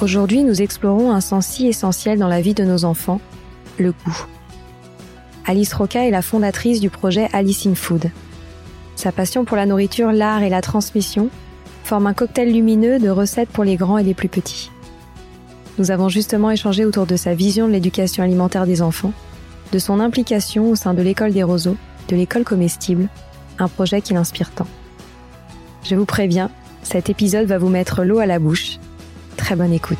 Aujourd'hui, nous explorons un sens si essentiel dans la vie de nos enfants, le goût. Alice Roca est la fondatrice du projet Alice in Food. Sa passion pour la nourriture, l'art et la transmission forme un cocktail lumineux de recettes pour les grands et les plus petits. Nous avons justement échangé autour de sa vision de l'éducation alimentaire des enfants, de son implication au sein de l'école des roseaux, de l'école comestible, un projet qui l'inspire tant. Je vous préviens, cet épisode va vous mettre l'eau à la bouche Très bonne écoute.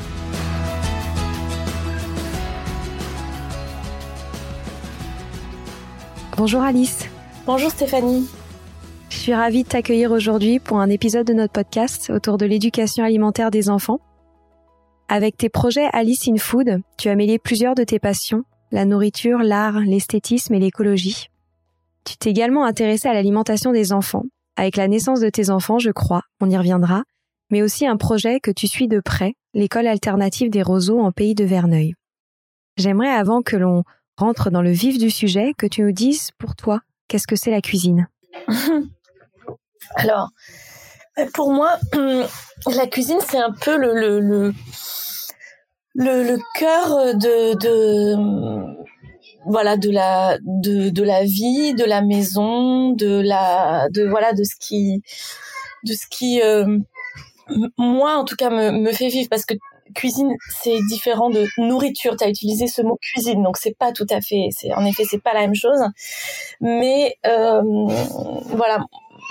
Bonjour Alice. Bonjour Stéphanie. Je suis ravie de t'accueillir aujourd'hui pour un épisode de notre podcast autour de l'éducation alimentaire des enfants. Avec tes projets Alice in Food, tu as mêlé plusieurs de tes passions, la nourriture, l'art, l'esthétisme et l'écologie. Tu t'es également intéressée à l'alimentation des enfants. Avec la naissance de tes enfants, je crois, on y reviendra, mais aussi un projet que tu suis de près, l'école alternative des roseaux en pays de Verneuil. J'aimerais avant que l'on rentre dans le vif du sujet, que tu nous dises pour toi, qu'est-ce que c'est la cuisine? Alors, euh, pour moi, la cuisine, c'est un peu le, cœur de, voilà de la de la vie de la maison de la de voilà de ce qui de ce qui euh, moi en tout cas me, me fait vivre parce que cuisine c'est différent de nourriture. Tu as utilisé ce mot cuisine donc c'est pas tout à fait c'est en effet c'est pas la même chose. Mais euh, voilà.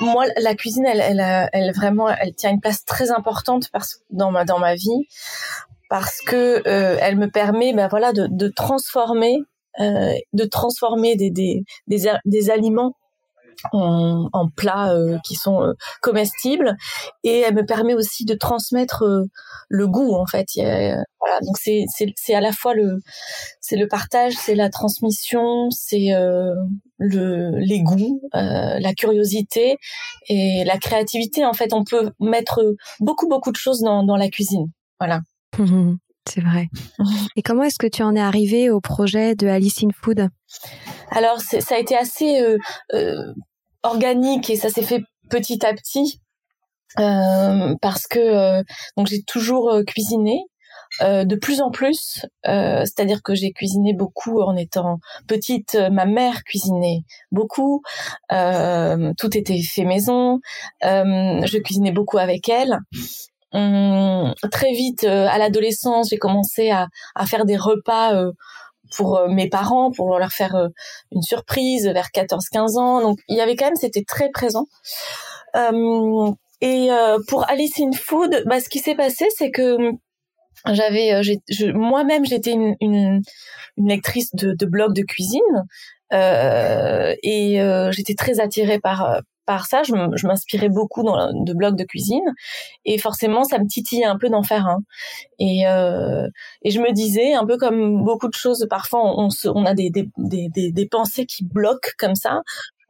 Moi la cuisine elle, elle, elle vraiment elle tient une place très importante parce dans ma dans ma vie parce que euh, elle me permet ben voilà de, de transformer euh, de transformer des, des, des, des aliments en, en plats euh, qui sont euh, comestibles. Et elle me permet aussi de transmettre euh, le goût en fait. Voilà. Donc c'est c'est à la fois le c'est le partage c'est la transmission c'est le les goûts la curiosité et la créativité. En fait on peut mettre beaucoup beaucoup de choses dans dans la cuisine. Voilà. C'est vrai. Et comment est-ce que tu en es arrivé au projet de Alice in Food? Alors, ça a été assez euh, euh, organique et ça s'est fait petit à petit euh, parce que donc j'ai toujours cuisiné. de plus en plus, c'est-à-dire que j'ai cuisiné beaucoup en étant petite. Ma mère cuisinait beaucoup, tout était fait maison. je cuisinais beaucoup avec elle. Hum, très vite, à l'adolescence, j'ai commencé à, à, faire des repas pour euh, mes parents, pour leur faire euh, une surprise vers 14-15 ans. Donc il y avait quand même, c'était très présent. Euh, et pour Alice in Food, bah, ce qui s'est passé, c'est que j'avais, moi-même, j'étais une, une, lectrice de, de blog de cuisine. Et j'étais très attirée par par ça, je m'inspirais beaucoup dans, de blogs de cuisine et forcément ça me titillait un peu d'en faire un. Et, euh, et je me disais, un peu comme beaucoup de choses, parfois on, on, a des, des, des, des, pensées qui bloquent comme ça.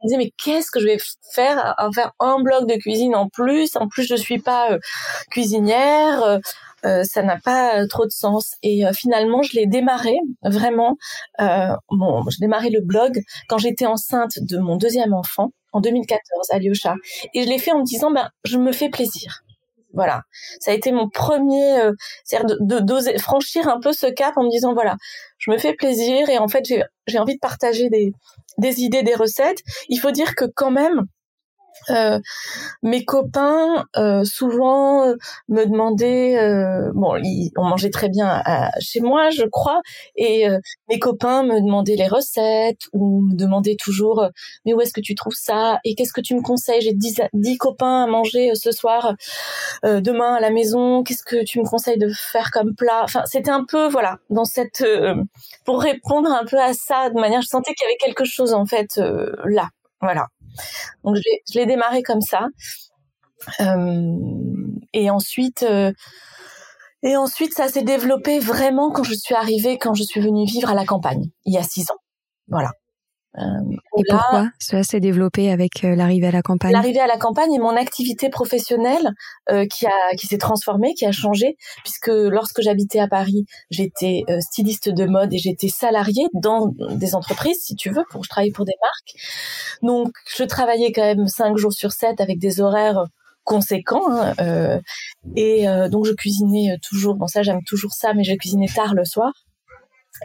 me disais mais qu'est-ce que je vais faire à, faire un bloc de cuisine en plus? En plus, je suis pas euh, cuisinière. Euh, ça n'a pas trop de sens. Et finalement, je l'ai démarré vraiment. bon, je démarré le blog quand j'étais enceinte de mon deuxième enfant en 2014 à Lyosha. Et je l'ai fait en me disant, ben, je me fais plaisir. Voilà, ça a été mon premier, euh, c'est-à-dire de, de, franchir un peu ce cap en me disant voilà, je me fais plaisir et en fait j'ai envie de partager des, des idées, des recettes. Il faut dire que quand même, euh, mes copains euh, souvent euh, me demandaient euh, bon on mangeait très bien chez moi je crois et mes copains me demandaient les recettes ou me demandaient toujours mais où est-ce que tu trouves ça? Et qu'est-ce que tu me conseilles? J'ai dix, dix copains à manger ce soir demain à la maison. Qu'est-ce que tu me conseilles de faire comme plat? Enfin c'était un peu voilà dans cette pour répondre un peu à ça de manière je sentais qu'il y avait quelque chose en fait là. Voilà donc je l'ai démarré comme ça. Euh, et ensuite, euh, et ensuite, ça s'est développé vraiment quand je suis arrivée, quand je suis venue vivre à la campagne, il y a six ans. Voilà. Euh, et pourquoi cela s'est développé avec euh, l'arrivée à la campagne? L'arrivée à la campagne et mon activité professionnelle euh, qui a qui s'est transformée, qui a changé, puisque lorsque j'habitais à Paris, j'étais styliste de mode et j'étais salariée dans des entreprises, si tu veux, pour je travaillais pour des marques. Donc je travaillais quand même cinq jours sur sept avec des horaires conséquents hein, euh, et donc je cuisinais toujours. Bon ça j'aime toujours ça, mais je cuisinais tard le soir.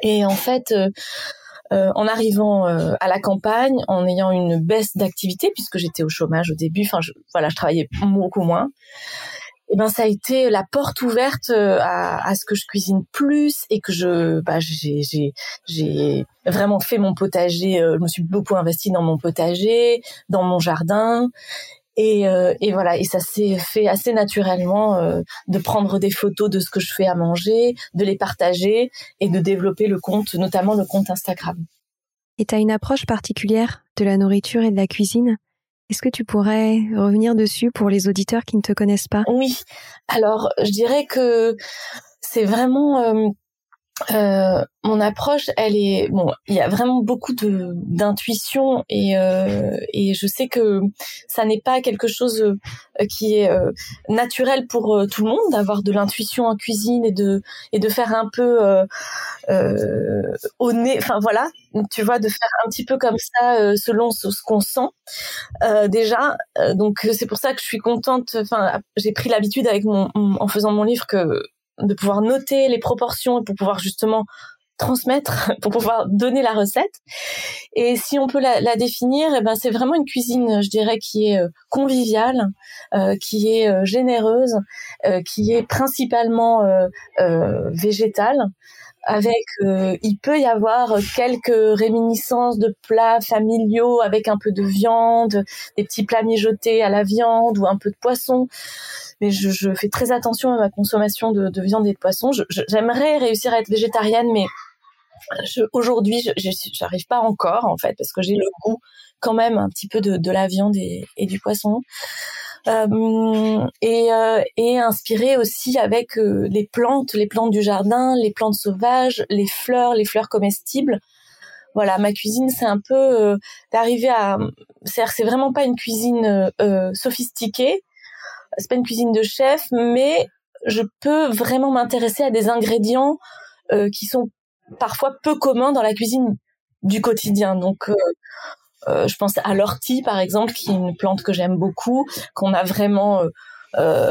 Et en fait euh, en arrivant euh, à la campagne, en ayant une baisse d'activité puisque j'étais au chômage au début, enfin je, voilà, je travaillais beaucoup moins. Et eh ben ça a été la porte ouverte euh, à, ce que je cuisine plus et que je bah j'ai vraiment fait mon potager. je me suis beaucoup investie dans mon potager, dans mon jardin et, euh, et, voilà, et ça s'est fait assez naturellement euh, de prendre des photos de ce que je fais à manger, de les partager et de développer le compte, notamment le compte Instagram. Et tu as une approche particulière de la nourriture et de la cuisine? Est-ce que tu pourrais revenir dessus pour les auditeurs qui ne te connaissent pas? Oui, alors je dirais que c'est vraiment euh, euh, mon approche, elle est bon. Il y a vraiment beaucoup de d'intuition et euh, et je sais que ça n'est pas quelque chose euh, qui est naturel pour tout le monde d'avoir de l'intuition en cuisine et de et de faire un peu au nez. Enfin voilà, tu vois, de faire un petit peu comme ça selon ce, qu'on sent déjà. donc c'est pour ça que je suis contente. Enfin, j'ai pris l'habitude avec mon en faisant mon livre que de pouvoir noter les proportions pour pouvoir justement transmettre, pour pouvoir donner la recette. Et si on peut la, définir, eh ben c'est vraiment une cuisine, je dirais, qui est euh, conviviale, euh, qui est euh, généreuse, qui est principalement végétale avec il peut y avoir quelques réminiscences de plats familiaux avec un peu de viande, des petits plats mijotés à la viande ou un peu de poisson mais je, je, fais très attention à ma consommation de, de viande et de poisson. J'aimerais réussir à être végétarienne, mais aujourd'hui, je j'arrive pas encore en fait parce que j'ai le goût quand même un petit peu de, de la viande et, et du poisson. Euh, et, euh, et inspiré aussi avec euh, les plantes, les plantes du jardin, les plantes sauvages, les fleurs, les fleurs comestibles. Voilà, ma cuisine, c'est un peu euh, d'arriver à, c'est vraiment pas une cuisine euh, sophistiquée, c'est pas une cuisine de chef, mais je peux vraiment m'intéresser à des ingrédients euh, qui sont parfois peu communs dans la cuisine du quotidien. Donc, euh, euh, je pense à l'ortie, par exemple, qui est une plante que j'aime beaucoup, qu'on a vraiment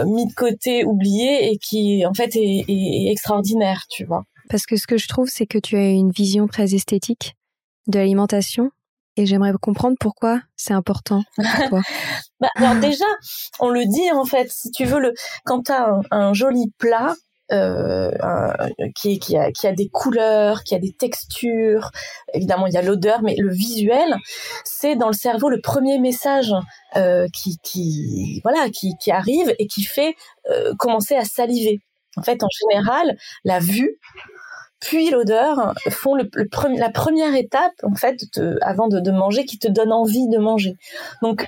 mis de côté, oublié, et qui, en fait, est, est, extraordinaire, tu vois. Parce que ce que je trouve, c'est que tu as une vision très esthétique de l'alimentation et j'aimerais comprendre pourquoi c'est important pour toi. bah, alors déjà, on le dit en fait, si tu veux, le, quand tu as un, joli plat, euh, qui, qui, a, des couleurs, qui a des textures. Évidemment, il y a l'odeur, mais le visuel, c'est dans le cerveau le premier message euh, qui, qui, voilà, qui, arrive et qui fait euh, commencer à saliver. En fait, en général, la vue, puis l'odeur font la première étape en fait avant de, manger qui te donne envie de manger. Donc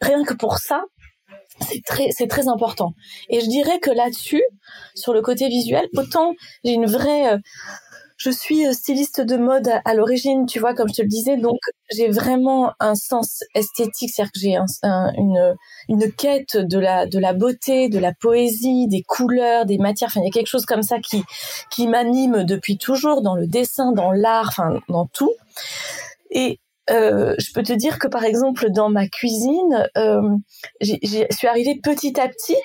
rien que pour ça, c'est très c'est très important. Et je dirais que là-dessus, sur le côté visuel, autant j'ai une vraie euh, je suis euh, styliste de mode à, l'origine, tu vois, comme je te le disais, donc j'ai vraiment un sens esthétique, c'est-à-dire que j'ai une, une quête de la, de la beauté, de la poésie, des couleurs, des matières, enfin il y a quelque chose comme ça qui, qui m'anime depuis toujours dans le dessin, dans l'art, enfin dans tout. Et euh, je peux te dire que par exemple dans ma cuisine, euh, je suis arrivée petit à petit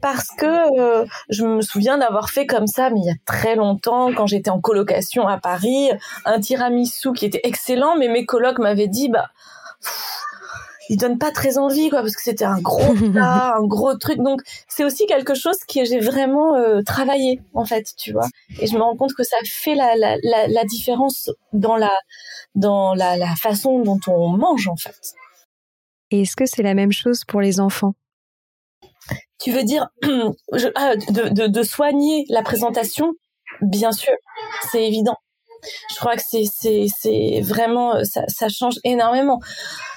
parce que euh, je me souviens d'avoir fait comme ça, mais il y a très longtemps, quand j'étais en colocation à Paris, un tiramisu qui était excellent, mais mes colocs m'avaient dit bah il donne pas très envie quoi parce que c'était un gros plat, un gros truc. Donc c'est aussi quelque chose que j'ai vraiment euh, travaillé en fait tu vois. Et je me rends compte que ça fait la, la, la, la différence dans la dans la, la façon dont on mange en fait. Et est-ce que c'est la même chose pour les enfants? Tu veux dire ah, de, de, de soigner la présentation? Bien sûr c'est évident je crois que c'est c'est c'est vraiment ça, ça change énormément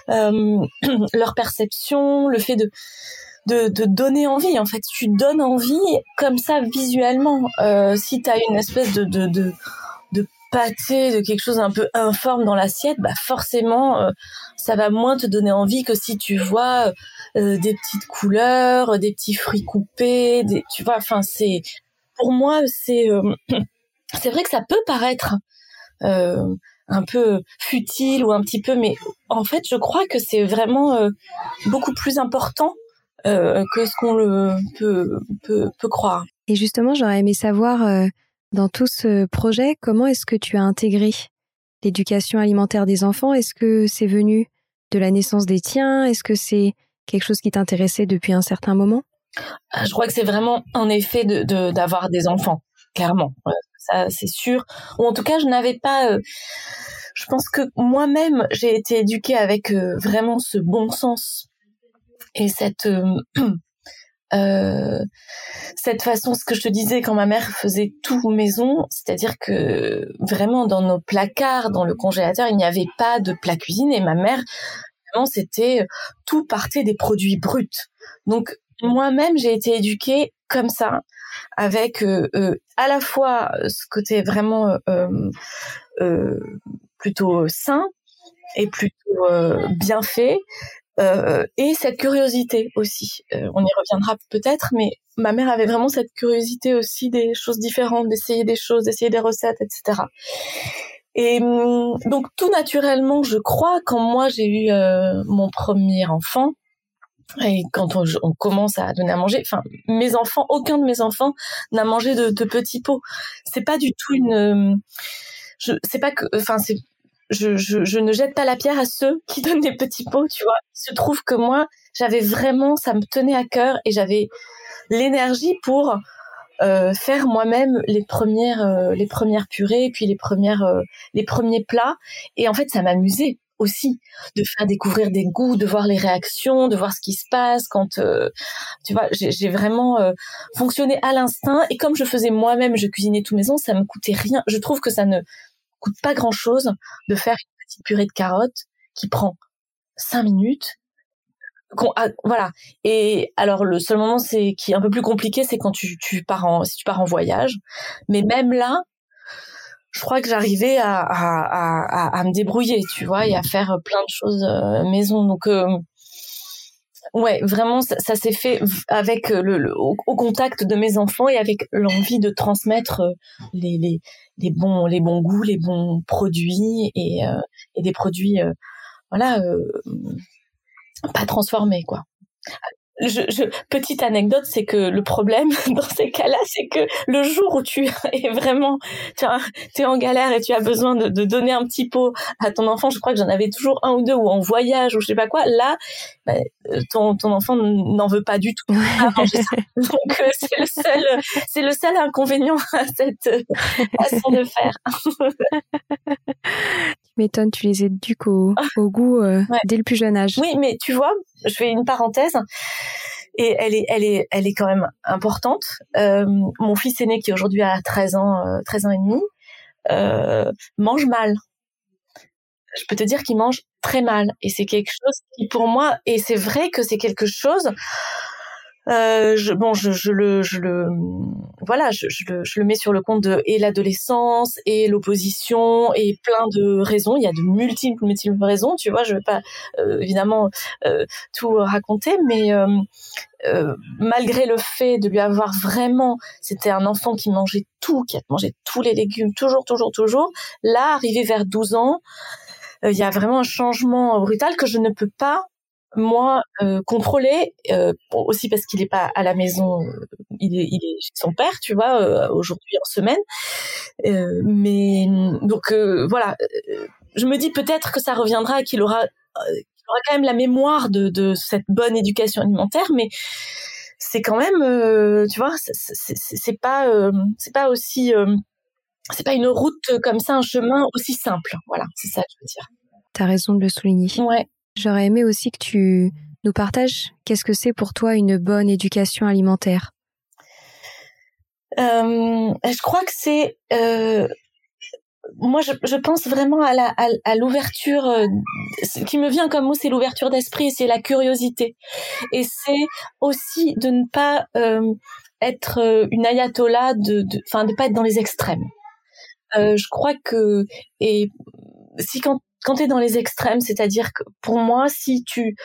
euh, leur perception, le fait de, de, de donner envie. En fait, tu donnes envie comme ça visuellement. Euh, si tu as une espèce de, de, de, pâté, de quelque chose un peu informe dans l'assiette, bah forcément, euh, ça va moins te donner envie que si tu vois euh, des petites couleurs, des petits fruits coupés, tu vois. Enfin, c'est pour moi, c'est euh, c'est vrai que ça peut paraître euh, un peu futile ou un petit peu, mais en fait, je crois que c'est vraiment euh, beaucoup plus important euh, que ce qu'on le peut, peut, peut, croire. Et justement, j'aurais aimé savoir dans tout ce projet, comment est-ce que tu as intégré l'éducation alimentaire des enfants? Est-ce que c'est venu de la naissance des tiens? Est-ce que c'est quelque chose qui t'intéressait depuis un certain moment? Ah, Je crois que c'est vraiment en effet de d'avoir des enfants, clairement ça c'est sûr. Ou en tout cas, je n'avais pas. Euh, je pense que moi-même, j'ai été éduquée avec euh, vraiment ce bon sens et cette euh, cette façon, ce que je te disais quand ma mère faisait tout maison, c'est-à-dire que vraiment dans nos placards, dans le congélateur, il n'y avait pas de plat cuisine et ma mère vraiment c'était tout partait des produits bruts. Donc moi-même, j'ai été éduquée comme ça avec euh, euh, à la fois euh, ce côté vraiment plutôt sain et plutôt bien fait, et cette curiosité aussi. on y reviendra peut-être, mais ma mère avait vraiment cette curiosité aussi des choses différentes, d'essayer des choses, d'essayer des recettes, etc. Et hum, donc tout naturellement, je crois, quand moi j'ai eu mon premier enfant, et quand on, commence à donner à manger, enfin, mes enfants, aucun de mes enfants n'a mangé de, petits pots. C'est pas du tout une, je, c'est pas que, enfin, c'est, je, je, je, ne jette pas la pierre à ceux qui donnent des petits pots, tu vois. Il se trouve que moi, j'avais vraiment, ça me tenait à cœur et j'avais l'énergie pour euh, faire moi-même les premières, euh, les premières purées, puis les premières, euh, les premiers plats. Et en fait, ça m'amusait aussi de faire découvrir des goûts, de voir les réactions, de voir ce qui se passe quand euh, tu vois, j'ai vraiment euh, fonctionné à l'instinct et comme je faisais moi-même, je cuisinais tout maison, ça me coûtait rien. Je trouve que ça ne coûte pas grand-chose de faire une petite purée de carottes qui prend cinq minutes voilà. Et alors le seul moment c'est qui est un peu plus compliqué, c'est quand tu, tu pars en si tu pars en voyage. Mais même là, je crois que j'arrivais à, à, à, à, me débrouiller, tu vois, et à faire plein de choses euh, maison. Donc, euh, ouais, vraiment, ça, s'est fait avec le, au, contact de mes enfants et avec l'envie de transmettre euh, les, les, les, bons, les bons goûts, les bons produits et, euh, et des produits, voilà, pas transformés, quoi je, je, petite anecdote, c'est que le problème dans ces cas-là, c'est que le jour où tu es vraiment, tu es en galère et tu as besoin de, de, donner un petit pot à ton enfant, je crois que j'en avais toujours un ou deux ou en voyage ou je sais pas quoi. Là, bah, ton, ton enfant n'en veut pas du tout. Donc euh, c'est le seul, c'est le seul inconvénient à cette façon de faire. Tu m'étonnes, tu les éduques au, au goût euh, dès le plus jeune âge. Oui, mais tu vois, je fais une parenthèse et elle est, elle est, elle est quand même importante. Euh, mon fils aîné qui aujourd'hui a 13 ans, 13 ans et demi, mange mal je peux te dire qu'il mange très mal. Et c'est quelque chose qui, pour moi, et c'est vrai que c'est quelque chose euh, je, bon, je, je, le, je le, voilà, je, je, le, je le mets sur le compte de et l'adolescence et l'opposition et plein de raisons. Il y a de multiples, multiples raisons. Tu vois, je vais pas euh, évidemment euh, tout raconter, mais euh, euh, malgré le fait de lui avoir vraiment, c'était un enfant qui mangeait tout, qui a mangé tous les légumes, toujours, toujours, toujours. Là, arrivé vers 12 ans, il y a vraiment un changement brutal que je ne peux pas moi euh, contrôler euh, aussi parce qu'il est pas à la maison euh, il est il est chez son père tu vois euh, aujourd'hui en semaine mais donc voilà je me dis peut-être que ça reviendra qu'il aura qu'il aura quand même la mémoire de de cette bonne éducation alimentaire mais c'est quand même tu vois c'est pas c'est pas aussi c'est pas une route comme ça un chemin aussi simple voilà c'est ça que je veux dire T'as raison de le souligner. Ouais. J'aurais aimé aussi que tu nous partages qu'est-ce que c'est pour toi une bonne éducation alimentaire. Euh, je crois que c'est euh, moi je, pense vraiment à la à, l'ouverture euh, ce qui me vient comme mot c'est l'ouverture d'esprit c'est la curiosité et c'est aussi de ne pas être une ayatollah de enfin de, pas être dans les extrêmes je crois que et si quand quand tu es dans les extrêmes, c'est-à-dire que pour moi, si tu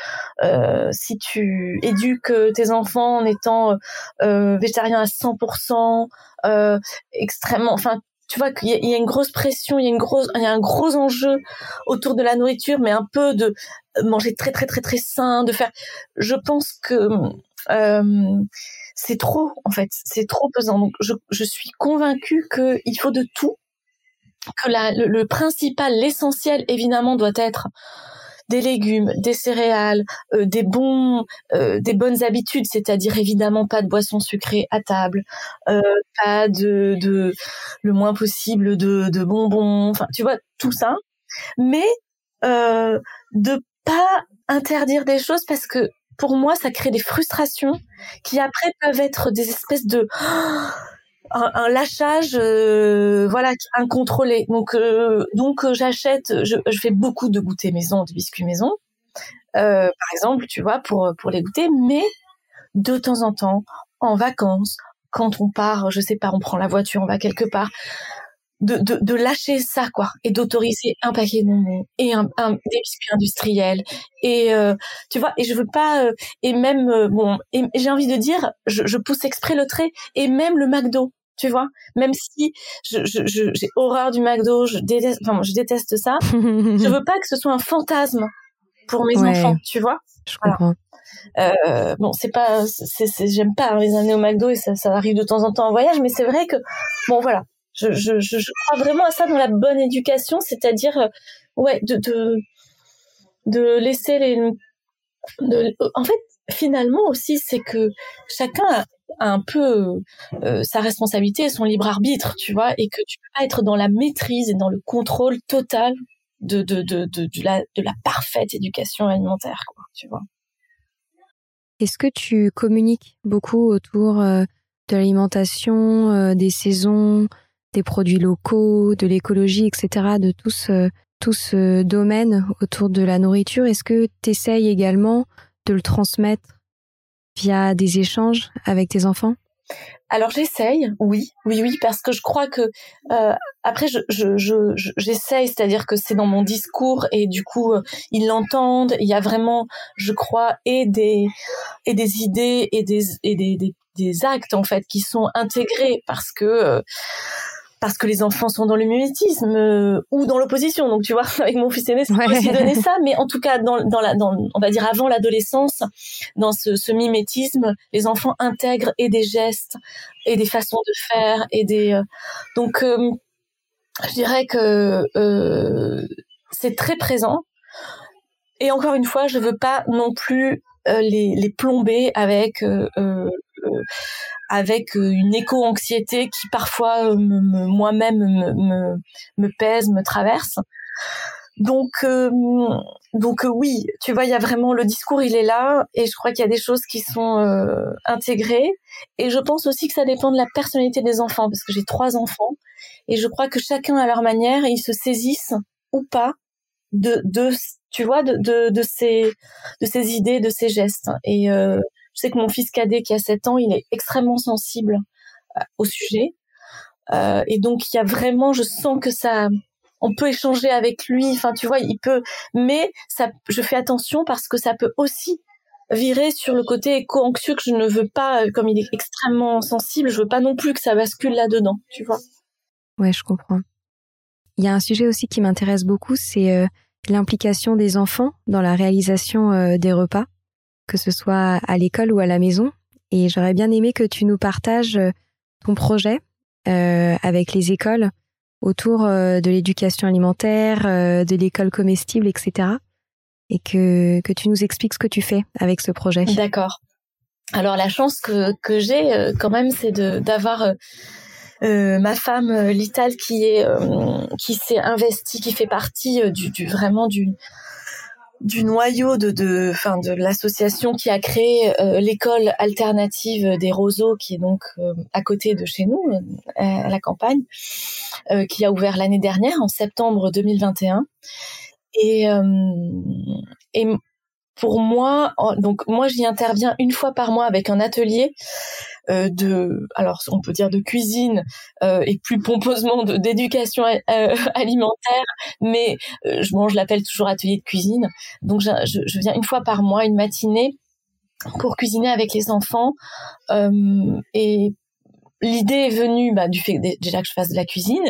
euh, si tu éduques tes enfants en étant euh, végétarien à 100%, euh, extrêmement, enfin tu vois qu'il y, y, a une grosse pression, il y a une grosse, il y a un gros enjeu autour de la nourriture, mais un peu de manger très très très très sain, de faire. Je pense que euh, c'est trop en fait, c'est trop pesant. Donc je, je suis convaincue qu'il faut de tout que le, principal, l'essentiel, évidemment, doit être des légumes, des céréales, euh, des bons, euh, des bonnes habitudes, c'est-à-dire évidemment pas de boissons sucrées à table, euh, pas de, le moins possible de, bonbons, enfin tu vois tout ça, mais de pas interdire des choses parce que pour moi ça crée des frustrations qui après peuvent être des espèces de un, lâchage euh, voilà incontrôlé. Donc euh, donc euh, j'achète je, je, fais beaucoup de goûters maison de biscuits maison. Euh, par exemple tu vois pour pour les goûter mais de temps en temps en vacances quand on part je sais pas on prend la voiture on va quelque part de, de, de lâcher ça quoi et d'autoriser un paquet de bonbons et un, un des biscuits industriels et euh, tu vois et je veux pas euh, et même euh, bon et j'ai envie de dire je, je pousse exprès le trait et même le McDo tu vois même si je j'ai je, j'ai horreur du McDo je déteste enfin je déteste ça je veux pas que ce soit un fantasme pour mes ouais, enfants tu vois. Je comprends. Euh, bon c'est pas c'est j'aime pas hein, les années au McDo et ça ça arrive de temps en temps en voyage mais c'est vrai que bon voilà. je, je, crois vraiment à ça dans la bonne éducation, c'est-à-dire euh, ouais de, laisser les en fait finalement aussi c'est que chacun a, un peu euh, sa responsabilité et son libre arbitre, tu vois, et que tu peux pas être dans la maîtrise et dans le contrôle total de la de la parfaite éducation alimentaire, quoi, tu vois. Est-ce que tu communiques beaucoup autour euh, de l'alimentation, euh, des saisons, des produits locaux, de l'écologie, etc., de tout ce, domaine autour de la nourriture. Est-ce que tu essayes également de le transmettre via des échanges avec tes enfants? Alors j'essaye, oui, oui, oui, parce que je crois que euh, après je, j'essaye, c'est-à-dire que c'est dans mon discours et du coup euh, ils l'entendent. Il y a vraiment, je crois, et des et des idées et des et des, des, des actes en fait qui sont intégrés parce que euh, parce que les enfants sont dans le mimétisme euh, ou dans l'opposition. Donc tu vois, avec mon fils aîné, c'est ouais. aussi donner ça, mais en tout cas dans, dans la, dans, on va dire avant l'adolescence, dans ce, ce mimétisme, les enfants intègrent et des gestes et des façons de faire et des euh, donc euh, je dirais que c'est très présent. Et encore une fois, je veux pas non plus les, les plomber avec euh, avec une éco-anxiété qui parfois me, me, moi-même me, me, pèse, me traverse. Donc, euh, donc euh, oui, tu vois, il y a vraiment le discours, il est là, et je crois qu'il y a des choses qui sont euh, intégrées. Et je pense aussi que ça dépend de la personnalité des enfants, parce que j'ai trois enfants, et je crois que chacun à leur manière, ils se saisissent ou pas de, de tu vois, de, de, de ces, de ces idées, de ces gestes. Et euh, Je sais que mon fils cadet qui a 7 ans, il est extrêmement sensible au sujet. et donc il y a vraiment, je sens que ça, on peut échanger avec lui. Enfin, tu vois, il peut, mais je fais attention parce que ça peut aussi virer sur le côté éco-anxieux que je ne veux pas, euh, comme il est extrêmement sensible, je veux pas non plus que ça bascule là-dedans, tu vois. Ouais, je comprends. Il y a un sujet aussi qui m'intéresse beaucoup, c'est euh, l'implication des enfants dans la réalisation euh, des repas, que ce soit à l'école ou à la maison. Et j'aurais bien aimé que tu nous partages ton projet avec les écoles autour de l'éducation alimentaire, de l'école comestible, etc et que, que tu nous expliques ce que tu fais avec ce projet. D'accord. Alors la chance que, que j'ai euh, quand même, c'est d'avoir euh, euh, ma femme Lital qui s'est investie, qui fait partie du, du vraiment du du noyau de de enfin de l'association qui a créé l'école alternative des roseaux qui est donc à côté de chez nous à la campagne qui a ouvert l'année dernière en septembre 2021 et, euh, et pour moi, donc moi j'y interviens une fois par mois avec un atelier euh, de, alors on peut dire de cuisine euh, et plus pompeusement d'éducation euh, alimentaire, mais euh, je, bon, je l'appelle toujours atelier de cuisine. Donc je, je, je, viens une fois par mois, une matinée pour cuisiner avec les enfants et l'idée est venue bah, du fait déjà que je fasse de la cuisine,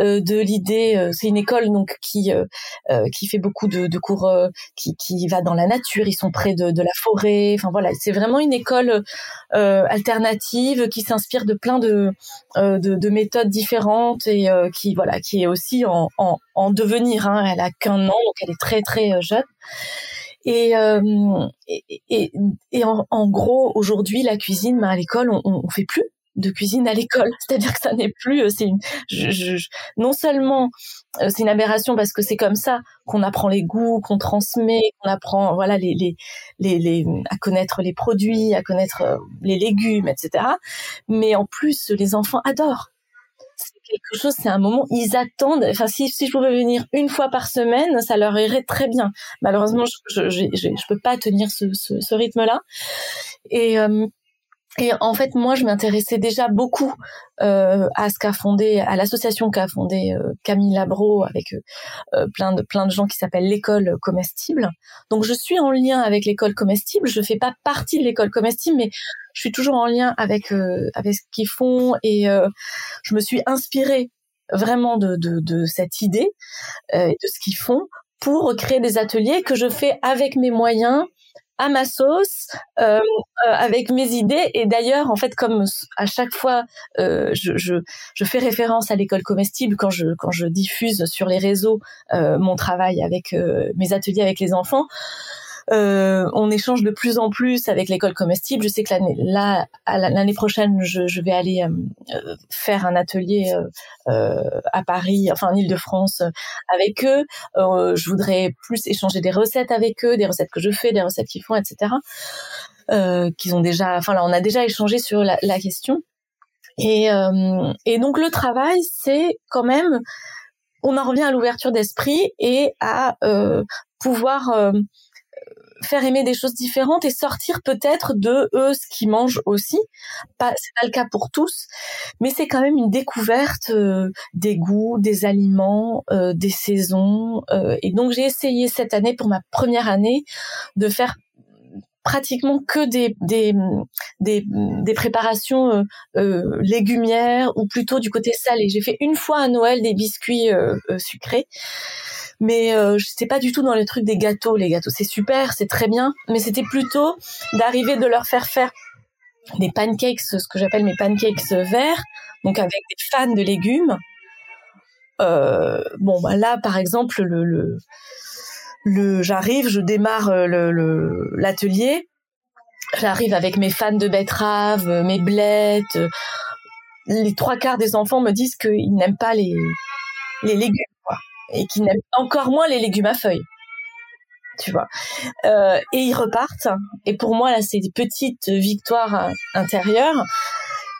euh, de l'idée, euh, c'est une école donc qui euh, euh qui fait beaucoup de, de cours, euh, qui, qui va dans la nature, ils sont près de, de la forêt, enfin voilà, c'est vraiment une école alternative qui s'inspire de plein de, de, de méthodes différentes et qui voilà, qui est aussi en, en, en devenir. Hein, elle a qu'un an, donc elle est très très jeune. Et, euh, et, et, et en, en, gros, aujourd'hui, la cuisine, bah, à l'école, on, on fait plus de cuisine à l'école. C'est-à-dire que ça n'est plus, euh, c'est je, je, non seulement euh, c'est une aberration parce que c'est comme ça qu'on apprend les goûts, qu'on transmet, qu'on apprend, voilà, les, les, les, les, à connaître les produits, à connaître euh, les légumes, etc. Mais en plus, les enfants adorent. C'est quelque chose, c'est un moment, ils attendent. Enfin, si, si je pouvais venir une fois par semaine, ça leur irait très bien. Malheureusement, je, je, je, je peux pas tenir ce, ce, ce rythme-là. Et et en fait, moi, je m'intéressais déjà beaucoup euh, à ce qu'a fondé, à l'association qu'a fondé euh, Camille Labro avec euh, euh, plein de plein de gens qui s'appelle l'école comestible. Donc, je suis en lien avec l'école comestible. Je fais pas partie de l'école comestible, mais je suis toujours en lien avec euh, avec ce qu'ils font et je me suis inspirée vraiment de de, de cette idée et de ce qu'ils font pour créer des ateliers que je fais avec mes moyens à ma sauce, euh, euh, avec mes idées. Et d'ailleurs, en fait, comme à chaque fois, euh, je, je, je, fais référence à l'école comestible quand je, quand je diffuse sur les réseaux euh, mon travail avec euh, mes ateliers avec les enfants. Euh, on échange de plus en plus avec l'école comestible. Je sais que l'année là, l'année prochaine, je, vais aller euh, faire un atelier euh, à Paris, enfin en Île-de-France, avec eux. je voudrais plus échanger des recettes avec eux, des recettes que je fais, des recettes qu'ils font, etc. qu'ils ont déjà, enfin là, on a déjà échangé sur la, question. Et donc le travail, c'est quand même, on en revient à l'ouverture d'esprit et à pouvoir faire aimer des choses différentes et sortir peut-être de eux ce qu'ils mangent aussi. Pas, c'est pas le cas pour tous, mais c'est quand même une découverte euh, des goûts, des aliments, euh, des saisons. Euh, et donc j'ai essayé cette année, pour ma première année, de faire pratiquement que des des des, préparations légumières ou plutôt du côté salé. J'ai fait une fois à Noël des biscuits sucrés, mais je sais pas du tout dans les trucs des gâteaux. Les gâteaux, c'est super, c'est très bien, mais c'était plutôt d'arriver de leur faire faire des pancakes, ce que j'appelle mes pancakes verts, donc avec des fans de légumes. bon, bah là, par exemple, le, le le j'arrive, je démarre euh, l'atelier. J'arrive avec mes fans de betteraves, euh, mes blettes. Euh, les trois quarts des enfants me disent qu'ils n'aiment pas les légumes, et qu'ils n'aiment encore moins les légumes à feuilles. Tu vois. Euh, et ils repartent. Et pour moi, là, c'est des petites victoires intérieures.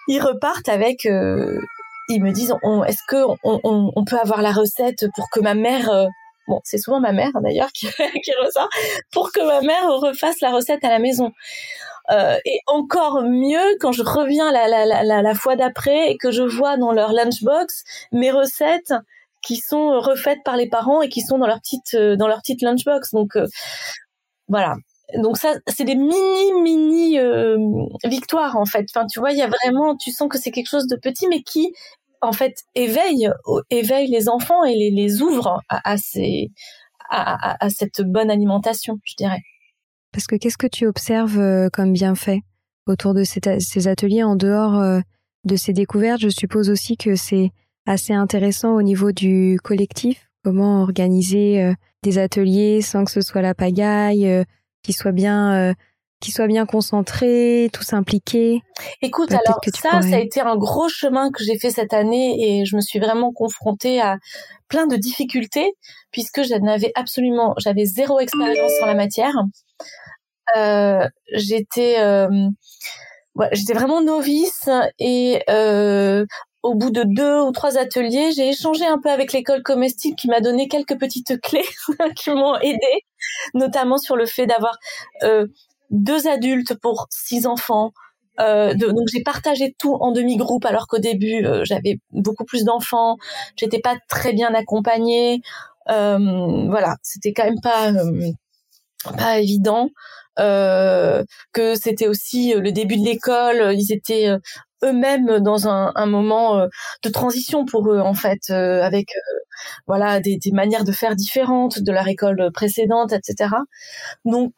Ils repartent avec. Euh, ils me disent, est-ce que on, peut avoir la recette pour que ma mère bon, c'est souvent ma mère d'ailleurs qui, qui ressort, pour que ma mère refasse la recette à la maison. Euh, et encore mieux quand je reviens la, la fois d'après et que je vois dans leur lunchbox mes recettes qui sont refaites par les parents et qui sont dans leur petite euh, dans leur petite lunchbox. Donc euh, voilà. Donc ça, c'est des mini mini euh, victoires en fait. Enfin, tu vois, il y a vraiment, tu sens que c'est quelque chose de petit, mais qui en fait éveille éveille les enfants et les, les ouvre à, ces à, cette bonne alimentation, je dirais. Parce que qu'est-ce que tu observes euh, comme bienfait autour de ces, ateliers en dehors euh, de ces découvertes? Je suppose aussi que c'est assez intéressant au niveau du collectif, comment organiser euh, des ateliers sans que ce soit la pagaille, qui soit bien qui soit bien concentrés, tous impliqués. Écoute, alors ça, ça a été un gros chemin que j'ai fait cette année et je me suis vraiment confrontée à plein de difficultés puisque je n'avais absolument, j'avais zéro expérience en la matière. Euh, j'étais euh, j'étais vraiment novice et euh, au bout de deux ou trois ateliers, j'ai échangé un peu avec l'école comestible qui m'a donné quelques petites clés qui m'ont aidé, notamment sur le fait d'avoir euh, deux adultes pour six enfants. Euh, donc j'ai partagé tout en demi-groupe alors qu'au début euh, j'avais beaucoup plus d'enfants, j'étais pas très bien accompagnée, voilà, c'était quand même pas pas évident. Que c'était aussi le début de l'école, ils étaient eux-mêmes dans un, moment de transition pour eux en fait, avec voilà des, manières de faire différentes de leur école précédente, etc. Donc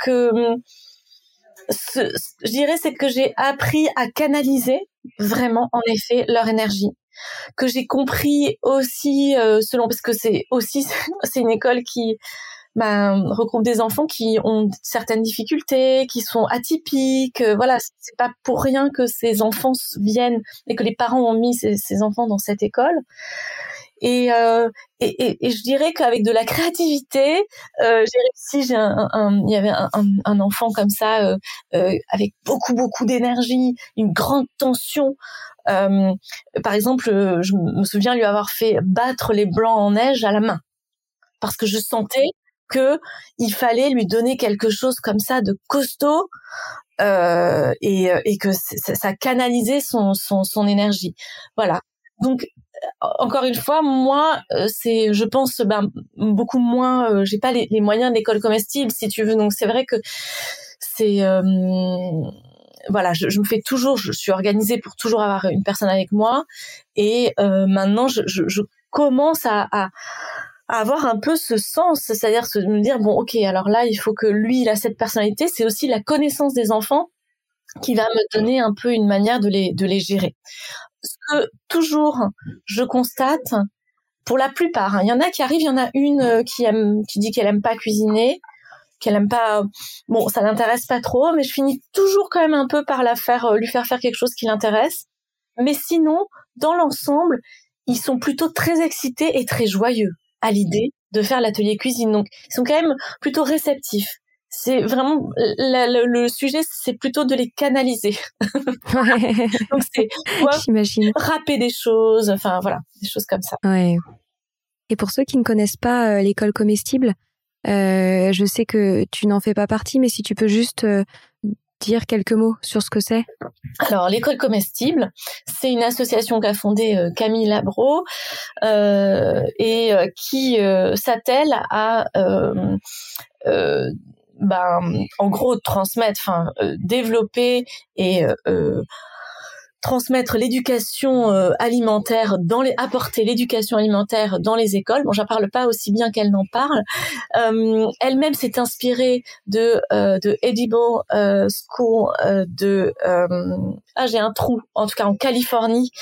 ce, je dirais c'est que j'ai appris à canaliser vraiment en effet leur énergie que j'ai compris aussi selon parce que c'est aussi c'est une école qui ben, regroupe des enfants qui ont certaines difficultés, qui sont atypiques. Euh, voilà, c'est pas pour rien que ces enfants viennent et que les parents ont mis ces, enfants dans cette école. Et, euh, et, et, je dirais qu'avec de la créativité, euh, j'ai réussi. J'ai un, un, il y avait un, un enfant comme ça, euh, euh, avec beaucoup beaucoup d'énergie, une grande tension. Euh, par exemple, je me souviens lui avoir fait battre les blancs en neige à la main parce que je sentais que il fallait lui donner quelque chose comme ça de costaud euh, et, euh, et, que ça, canalisait son, son, son énergie. Voilà. Donc euh, encore une fois, moi, euh, c'est, je pense, ben, beaucoup moins. j'ai pas les, moyens de l'école comestible, si tu veux. Donc c'est vrai que c'est voilà, je, me fais toujours, je suis organisée pour toujours avoir une personne avec moi. Et euh, maintenant, je, commence à, avoir un peu ce sens, c'est-à-dire se dire bon ok alors là il faut que lui il a cette personnalité, c'est aussi la connaissance des enfants qui va me donner un peu une manière de les de les gérer. Ce que toujours je constate pour la plupart, hein, il y en a qui arrivent, il y en a une euh, qui aime qui dit qu'elle aime pas cuisiner, qu'elle aime pas bon ça l'intéresse pas trop, mais je finis toujours quand même un peu par la faire euh, lui faire faire quelque chose qui l'intéresse. Mais sinon dans l'ensemble ils sont plutôt très excités et très joyeux à l'idée de faire l'atelier cuisine. Donc, ils sont quand même plutôt réceptifs. C'est vraiment le, sujet, c'est plutôt de les canaliser. Donc c'est des choses, enfin voilà, des choses comme ça. Ouais. Et pour ceux qui ne connaissent pas euh, l'école comestible, euh, je sais que tu n'en fais pas partie, mais si tu peux juste euh, dire quelques mots sur ce que c'est? Alors, l'école comestible, c'est une association qu'a fondée euh, Camille Labro euh, et euh, qui s'attelle à ben, en gros transmettre, enfin développer et transmettre l'éducation euh, alimentaire dans les apporter l'éducation alimentaire dans les écoles. Bon, j'en parle pas aussi bien qu'elle n'en parle. Euh, elle-même s'est inspirée de euh, de Edible School de ah j'ai un trou en tout cas en Californie.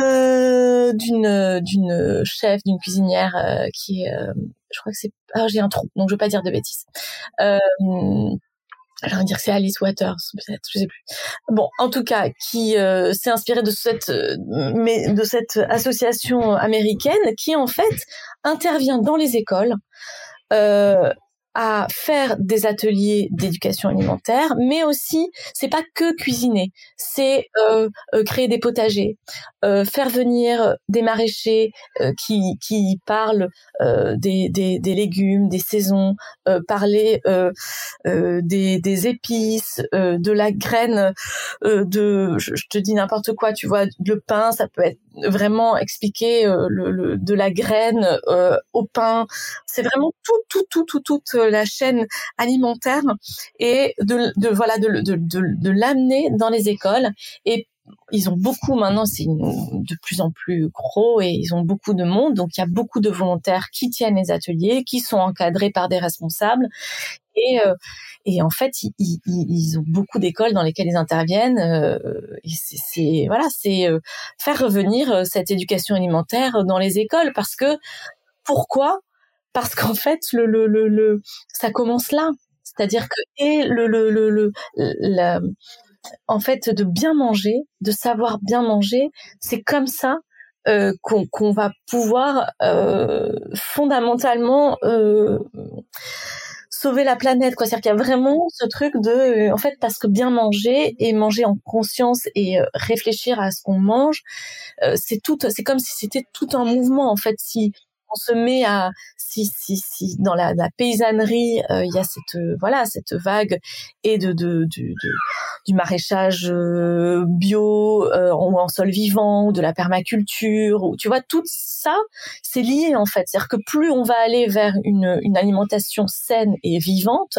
d'une d'une chef d'une cuisinière qui est je crois que c'est ah j'ai un trou donc je veux pas dire de bêtises j'allais dire que c'est Alice Waters peut-être je sais plus. Bon en tout cas qui euh, s'est inspiré de cette euh, mais de cette association américaine qui en fait intervient dans les écoles euh, à faire des ateliers d'éducation alimentaire, mais aussi c'est pas que cuisiner, c'est euh, euh, créer des potagers, euh, faire venir des maraîchers qui qui parlent des, des, des légumes, des saisons, parler des, des épices, de la graine, de je, te dis n'importe quoi, tu vois, le pain, ça peut être vraiment expliquer le, le, de la graine au pain, c'est vraiment tout tout tout tout toute la chaîne alimentaire et de, de voilà de, de, de, de l'amener dans les écoles et ils ont beaucoup maintenant, c'est de plus en plus gros et ils ont beaucoup de monde. Donc il y a beaucoup de volontaires qui tiennent les ateliers, qui sont encadrés par des responsables. Et, euh, et en fait, ils, ont beaucoup d'écoles dans lesquelles ils interviennent. Euh, c'est voilà, c'est euh, faire revenir cette éducation alimentaire dans les écoles parce que pourquoi? Parce qu'en fait le, le, le, le, ça commence là c'est-à-dire que et le, le, le, le en fait de bien manger de savoir bien manger c'est comme ça qu'on va pouvoir fondamentalement sauver la planète quoi. C'est-à-dire qu'il y a vraiment ce truc de euh, en fait parce que bien manger et manger en conscience et euh, réfléchir à ce qu'on mange euh, c'est tout c'est comme si c'était tout un mouvement en fait. Si on se met à si si si dans la, paysannerie euh, il y a cette euh, voilà cette vague et de, de, du, maraîchage euh, bio ou en sol vivant ou de la permaculture tu vois tout ça c'est lié en fait. C'est-à-dire que plus on va aller vers une, une alimentation saine et vivante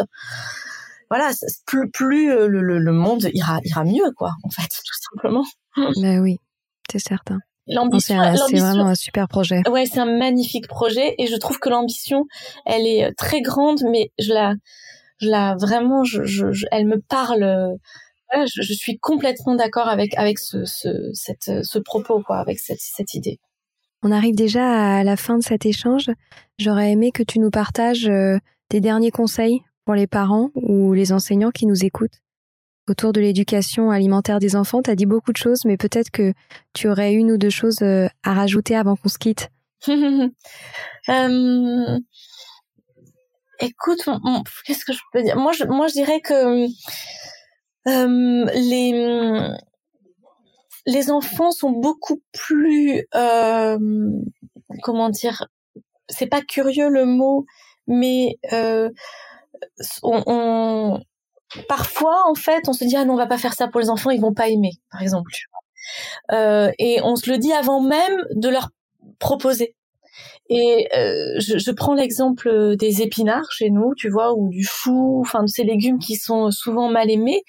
voilà plus plus le, le, le monde ira ira mieux quoi en fait tout simplement. Ben oui c'est certain L'ambition, c'est vraiment un super projet. Ouais, c'est un magnifique projet et je trouve que l'ambition, elle est euh, très grande, mais je la, je la vraiment, je, je, elle me parle. Euh, je, je, suis complètement d'accord avec avec ce, ce, cette, ce propos, quoi, avec cette, cette idée. On arrive déjà à la fin de cet échange. J'aurais aimé que tu nous partages euh, tes derniers conseils pour les parents ou les enseignants qui nous écoutent autour de l'éducation alimentaire des enfants. Tu as dit beaucoup de choses, mais peut-être que tu aurais une ou deux choses euh, à rajouter avant qu'on se quitte. euh, écoute, qu'est-ce que je peux dire? Moi je, moi, je dirais que les les enfants sont beaucoup plus comment dire? C'est pas curieux le mot mais euh, on, parfois, en fait, on se dit ah non, on va pas faire ça pour les enfants, ils vont pas aimer, par exemple. Euh, et on se le dit avant même de leur proposer. Et euh, je, je, prends l'exemple des épinards chez nous, tu vois, ou du chou, enfin de ces légumes qui sont souvent mal aimés.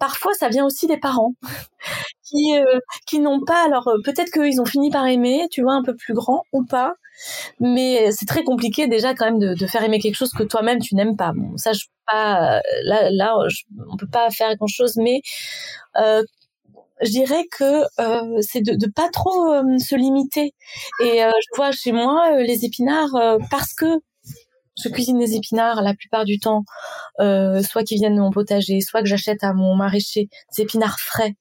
Parfois, ça vient aussi des parents qui euh, qui n'ont pas. Alors peut-être qu'ils ont fini par aimer, tu vois, un peu plus grand ou pas. Mais c'est très compliqué déjà quand même de, faire aimer quelque chose que toi-même tu n'aimes pas. Ça, je pas là, là, on peut pas faire grand chose, mais euh, je dirais que euh, c'est de, de pas trop euh, se limiter. Et euh, je vois chez moi euh, les épinards parce que je cuisine des épinards la plupart du temps, soit qui viennent de mon potager, soit que j'achète à mon maraîcher des épinards frais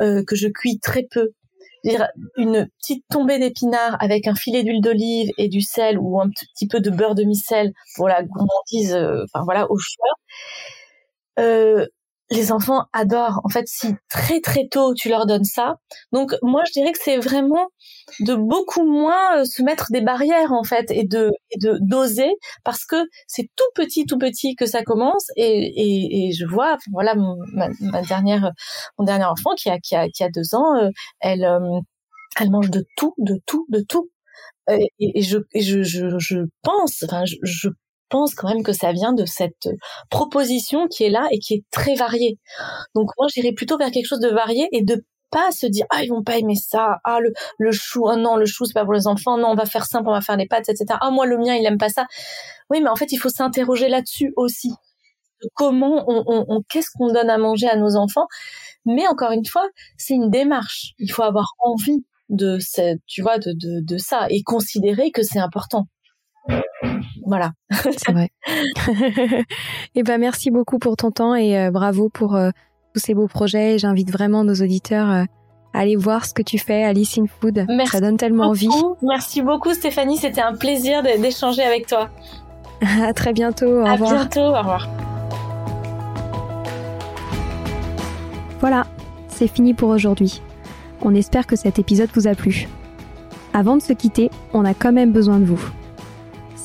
que je cuis très peu. Une petite tombée d'épinards avec un filet d'huile d'olive et du sel ou un petit peu de beurre de micelle pour la gourmandise, enfin voilà, au choix. Euh, les enfants adorent. En fait, si très très tôt tu leur donnes ça, donc moi je dirais que c'est vraiment de beaucoup moins euh, se mettre des barrières en fait et de et de doser parce que c'est tout petit tout petit que ça commence. Et et, et je vois voilà ma, ma, dernière mon dernier enfant qui a qui a qui a deux ans, euh, elle euh, elle mange de tout de tout de tout. Et, et je je, je je pense enfin je, je pense quand même que ça vient de cette proposition qui est là et qui est très variée. Donc moi j'irais plutôt vers quelque chose de varié et de pas se dire ah ils vont pas aimer ça ah le le chou ah non le chou c'est pas pour les enfants non on va faire simple on va faire les pâtes etc ah moi le mien il aime pas ça. Oui mais en fait il faut s'interroger là-dessus aussi. Comment on, qu'est-ce qu'on donne à manger à nos enfants? Mais encore une fois c'est une démarche. Il faut avoir envie de cette tu vois de ça et considérer que c'est important voilà. C'est vrai. et eh ben merci beaucoup pour ton temps et euh, bravo pour euh, tous ces beaux projets. J'invite vraiment nos auditeurs euh, à aller voir ce que tu fais, Alice in Food. Merci Ça donne tellement beaucoup. envie. Merci beaucoup Stéphanie, c'était un plaisir d'échanger avec toi. À très bientôt. Au à revoir. bientôt. Au revoir. Voilà, c'est fini pour aujourd'hui. On espère que cet épisode vous a plu. Avant de se quitter, on a quand même besoin de vous.